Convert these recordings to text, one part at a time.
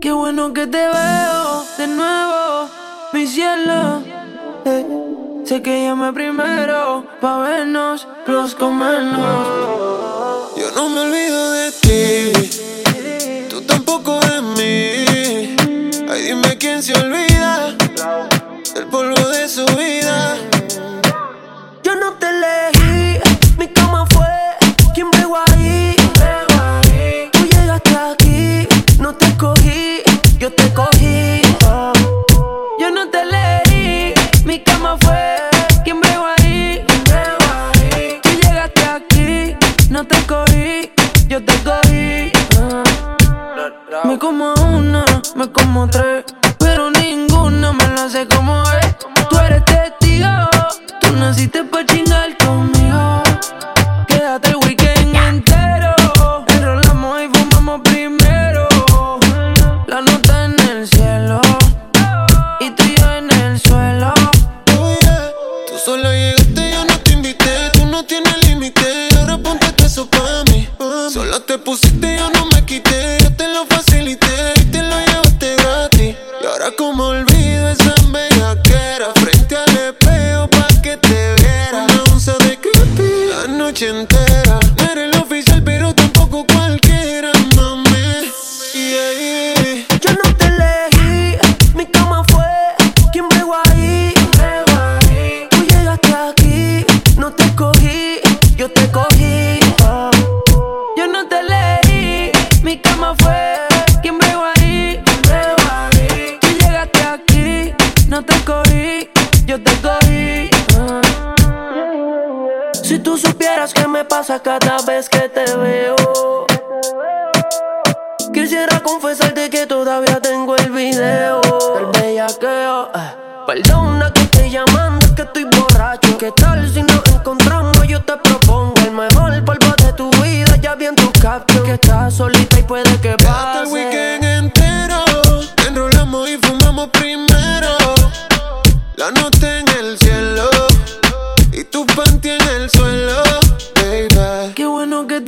Qué bueno que te veo de nuevo, mi cielo. Eh, sé que llamé primero pa' vernos, los comernos. Yo no me olvido de ti, tú tampoco de mí. Ay, dime quién se olvida. Solo te pusiste no good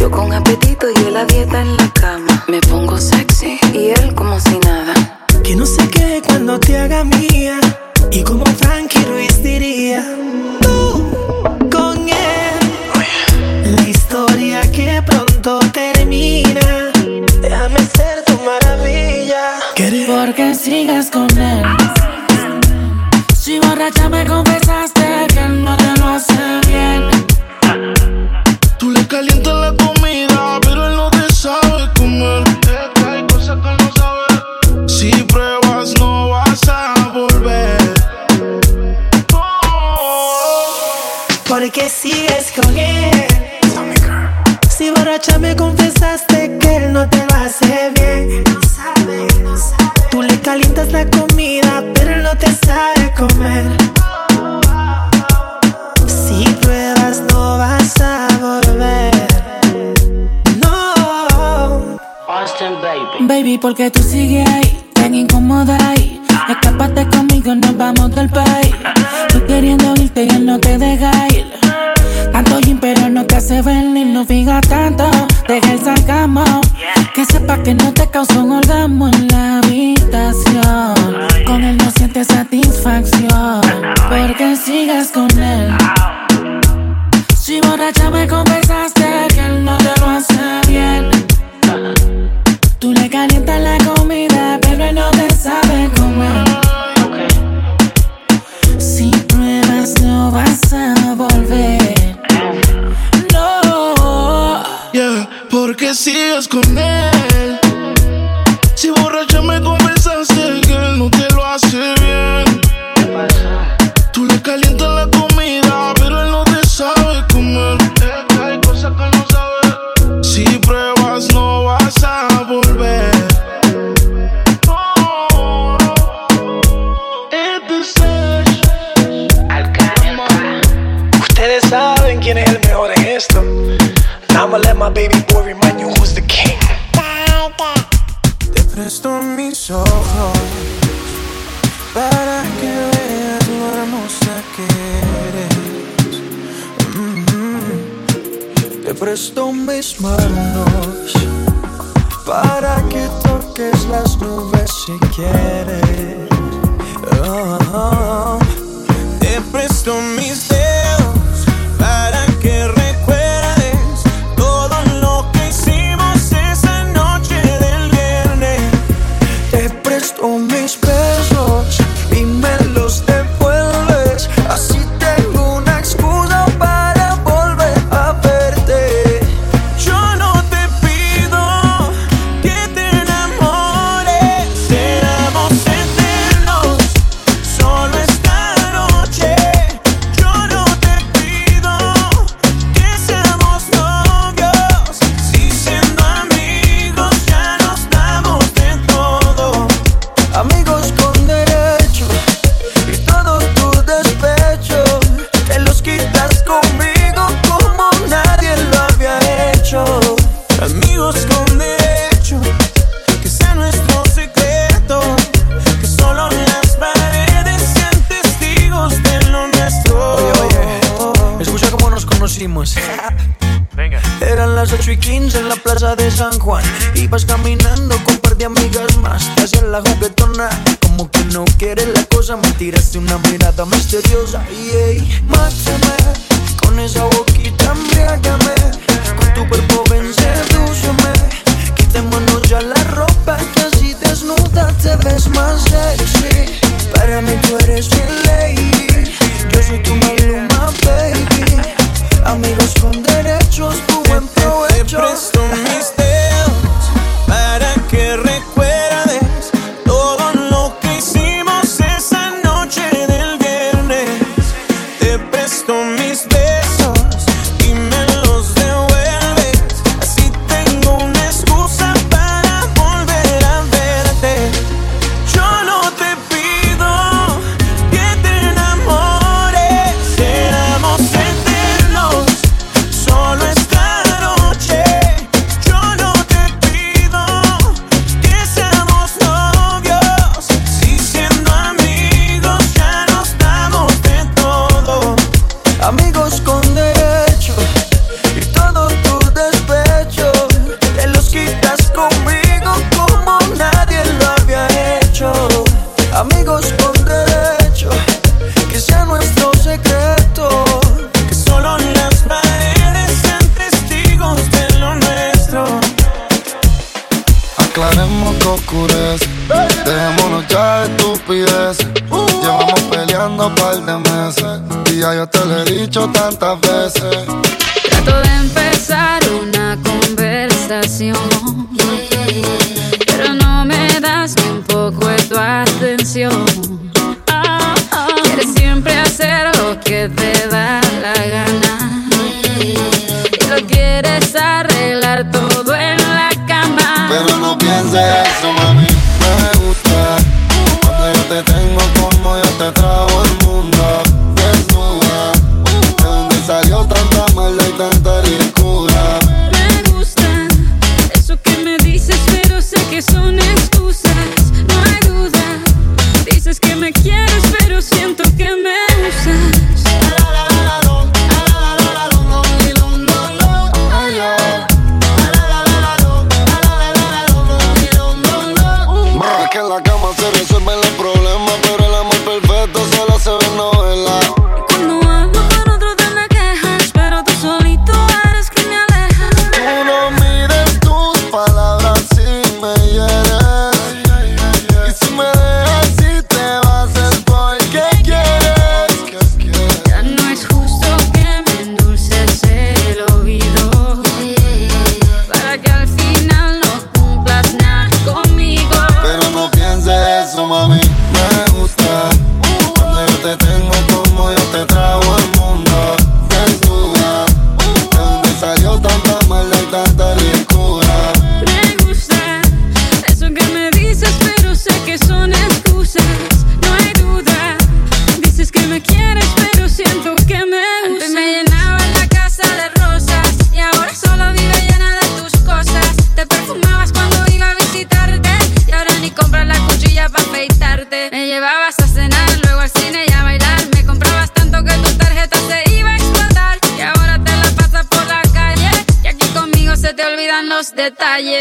Yo con apetito y él a dieta en la cama. Me pongo sexy y él como si nada. Que no se quede cuando te haga mía. Y como Frankie Ruiz diría, tú con él. La historia que pronto termina. Déjame ser tu maravilla. Porque sigas con él. Ah. Si borracha me confesaste. calienta la comida. Baby. Baby, porque tú sigues ahí, tan incómoda ahí. Escápate conmigo, nos vamos del país. Tú queriendo irte y él no te deja ir. Tanto gym, pero no te hace venir, no digas tanto. Deja el sarcasmo. Que sepa que no te causó un orgasmo en la habitación. Con él no sientes satisfacción. Porque sigas con él. Si borracha me confesaste que él no te lo hace. Porque sigues con él. Si borracha me confesaste baby boy remind you who's the king. Te presto mis ojos para que veas lo hermosa que eres. Mm. Te presto mis manos para que toques las nubes si quieres. Oh. Te presto mis dedos plaza de San Juan. Ibas caminando con un par de amigas más. Te la juguetona. Como que no quieres la cosa. Me tiraste una mirada misteriosa. Y ey, mátame. Con esa boquita embriágame. Con tu cuerpo ven, sedúceme. Quitémonos ya la ropa. Que así desnuda te ves más sexy. Para mí tú eres mi lady. Yo soy tu maluma, baby. Amigos con derechos, tu buen provecho.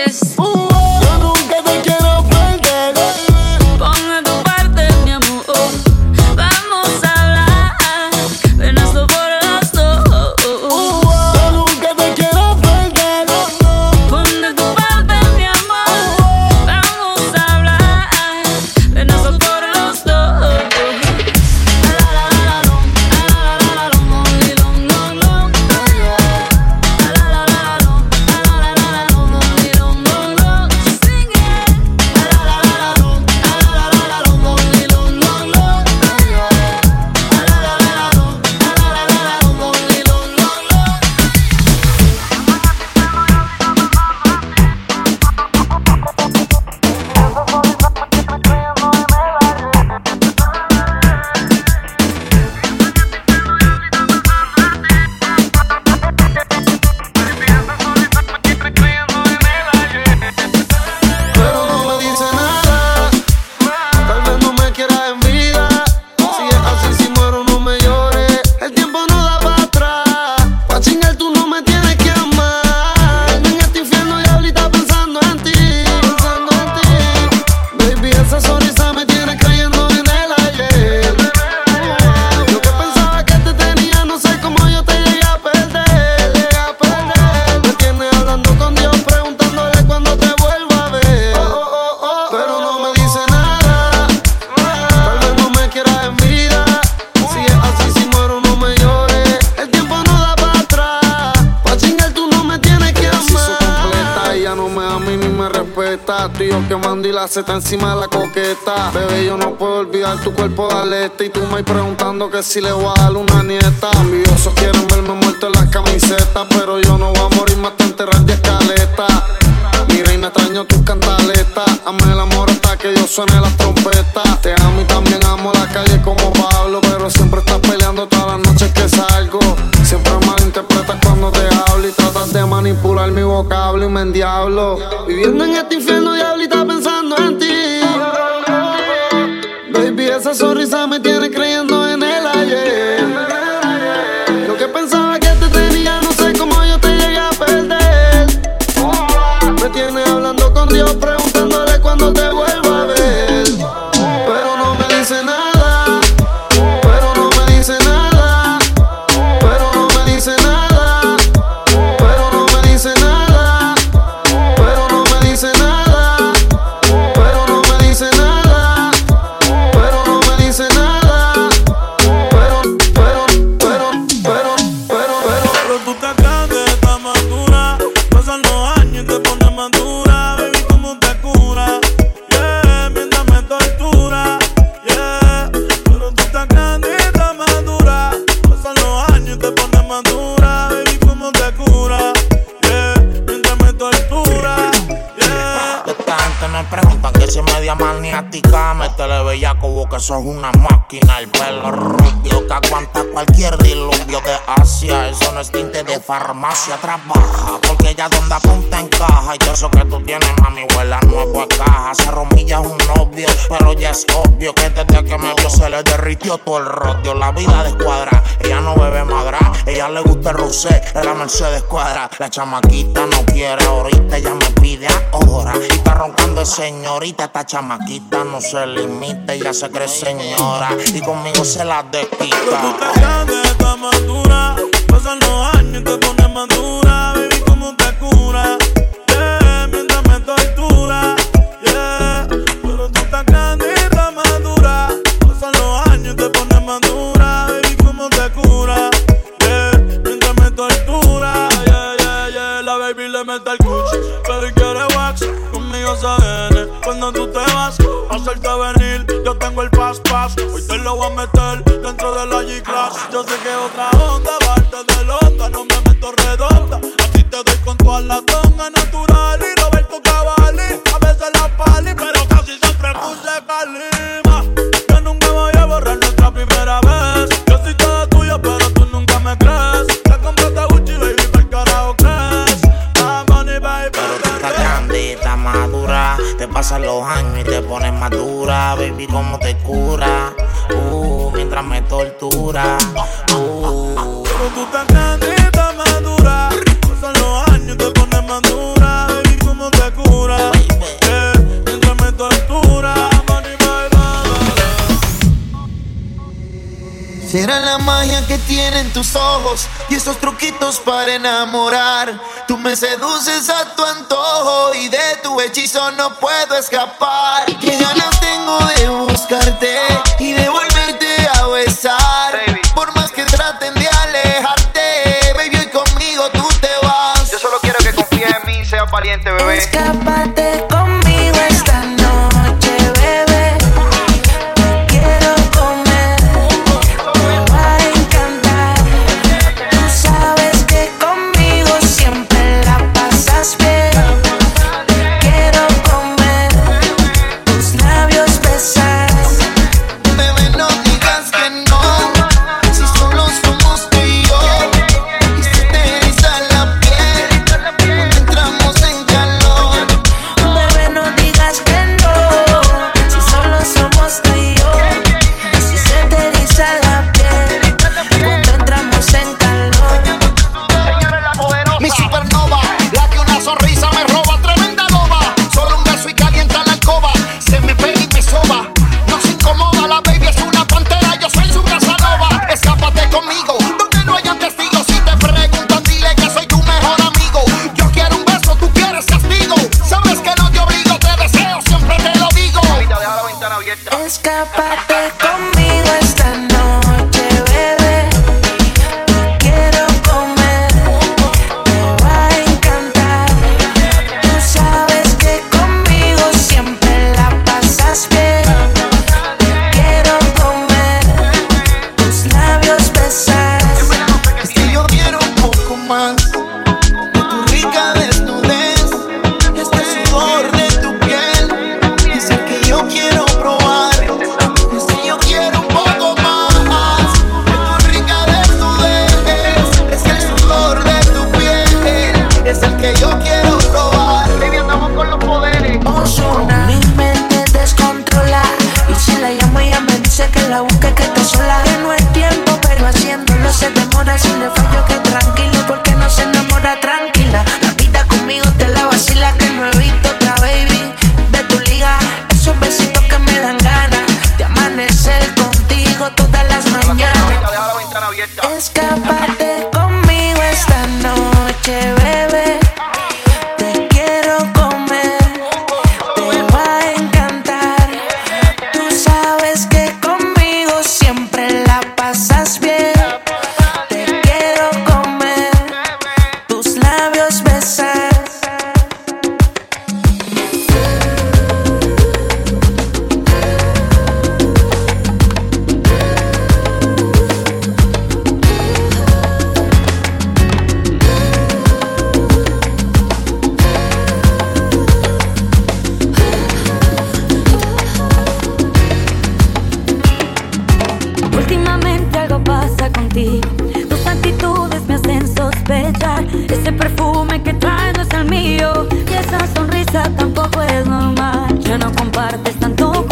Cause Que si le voy a dar una nieta. Ambiosos quieren verme muerto en las camisetas. Pero yo no voy a morir más te enterrar de escaleta. Mi reina, extraño tus cantaletas. Amé el amor hasta que yo suene las trompetas. Te amo y también amo la calle como Pablo. Pero siempre estás peleando todas las noches que salgo. Siempre malinterpretas cuando te hablo y tratas de manipular mi vocablo y me endiablo. Viviendo en este infierno, diablita pensando en ti. Baby, esa sonrisa me tiene sos una máquina, el pelo cualquier diluvio de Asia. Eso no es tinte de farmacia, trabaja. Porque ella donde apunta encaja. Y eso que tú tienes, mami, huela nuevo a caja. Se romilla un novio, pero ya es obvio que desde que me vio se le derritió todo el rodio. La vida de escuadra, ella no bebe madra. Ella le gusta el rusé, es la Mercedes cuadra. La chamaquita no quiere ahorita, ella me pide ahora. Y está roncando señorita, esta chamaquita no se limita, ella se cree señora. Y conmigo se la desquita de tu amargura. Pasan los años y te pones tienen tus ojos y esos truquitos para enamorar. Tú me seduces a tu antojo y de tu hechizo no puedo escapar. Qué ganas tengo de buscarte y de volverte a besar. Por más que traten de alejarte, baby, hoy conmigo tú te vas. Yo solo quiero que confíes en mí, seas valiente, bebé. Escápate. Últimamente algo pasa contigo. Tus actitudes me hacen sospechar. Ese perfume que traes no es el mío. Y esa sonrisa tampoco es normal. Ya no compartes tanto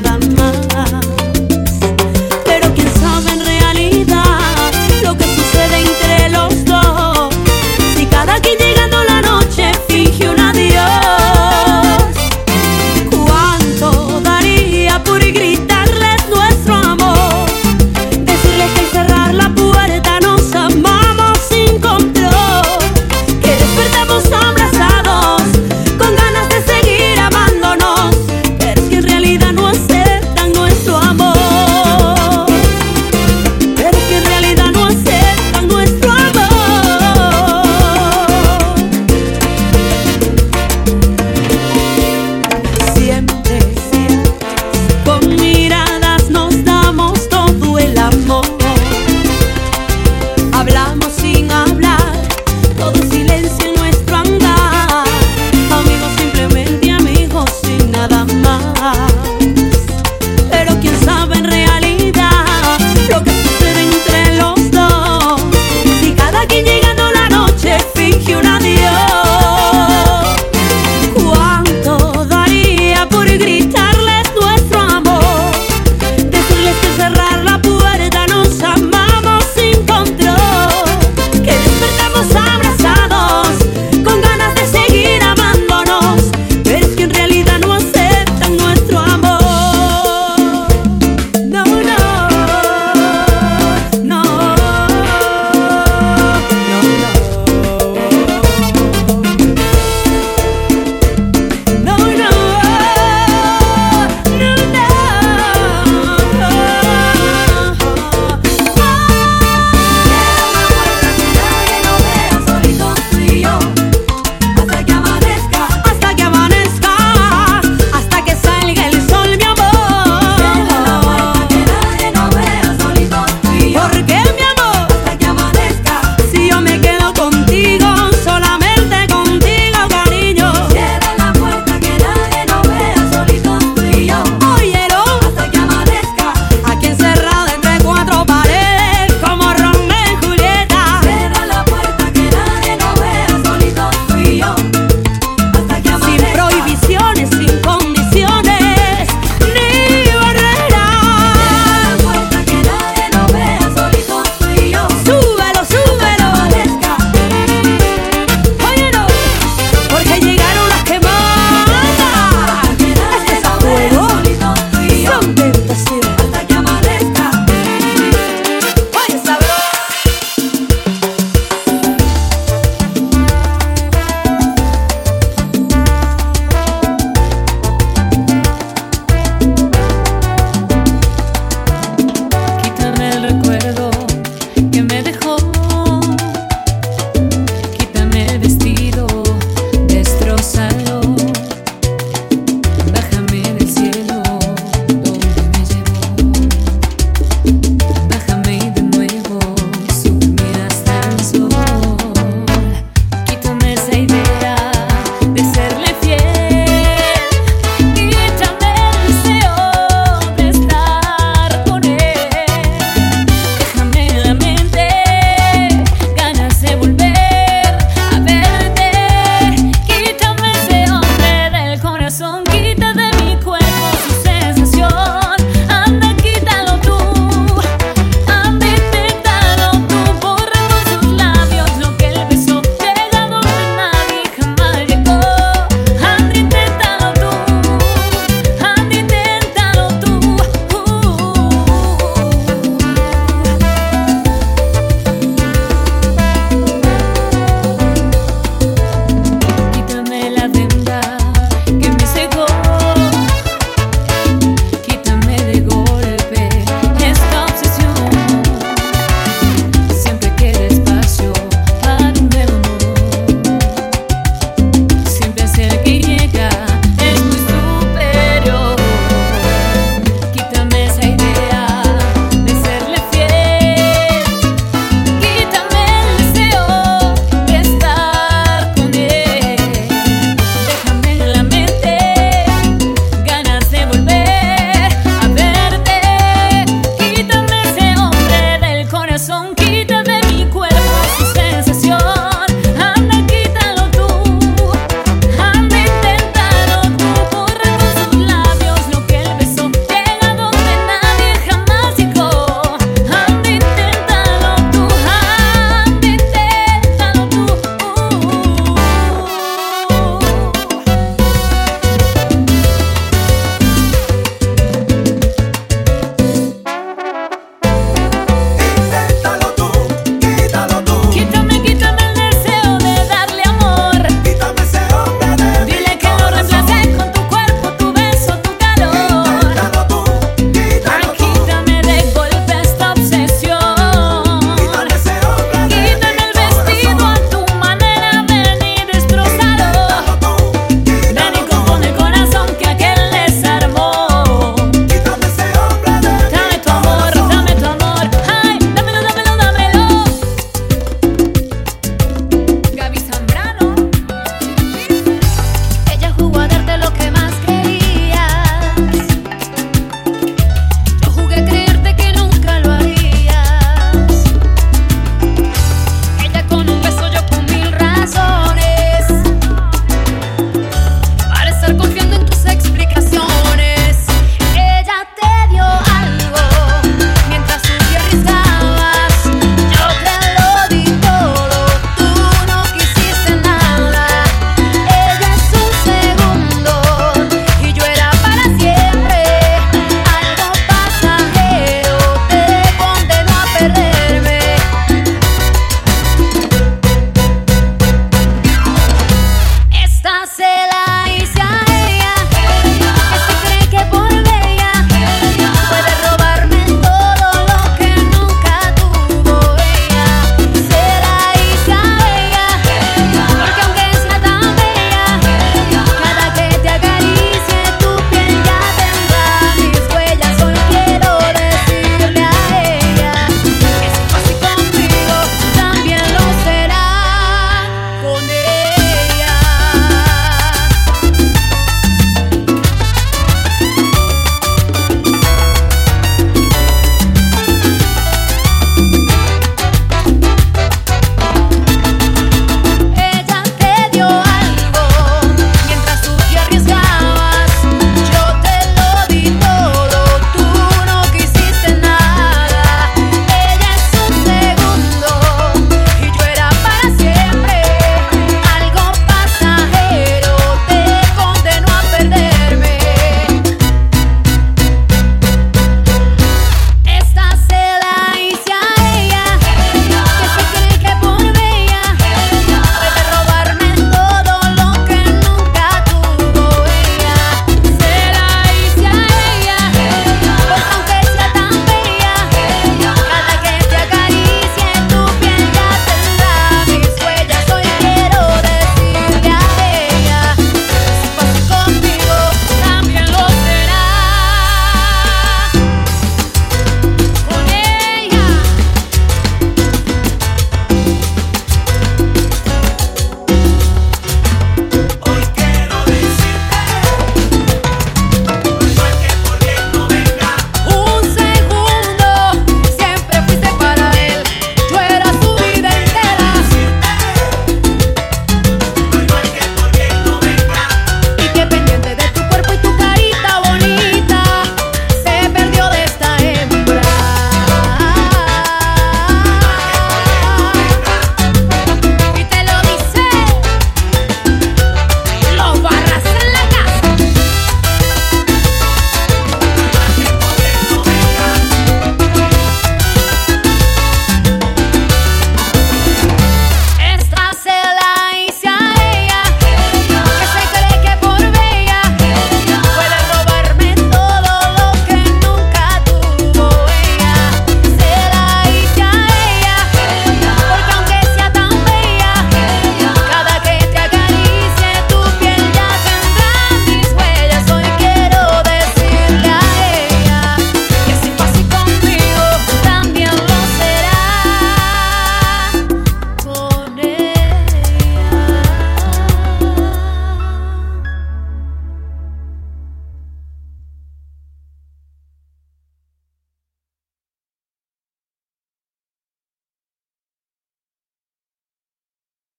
nada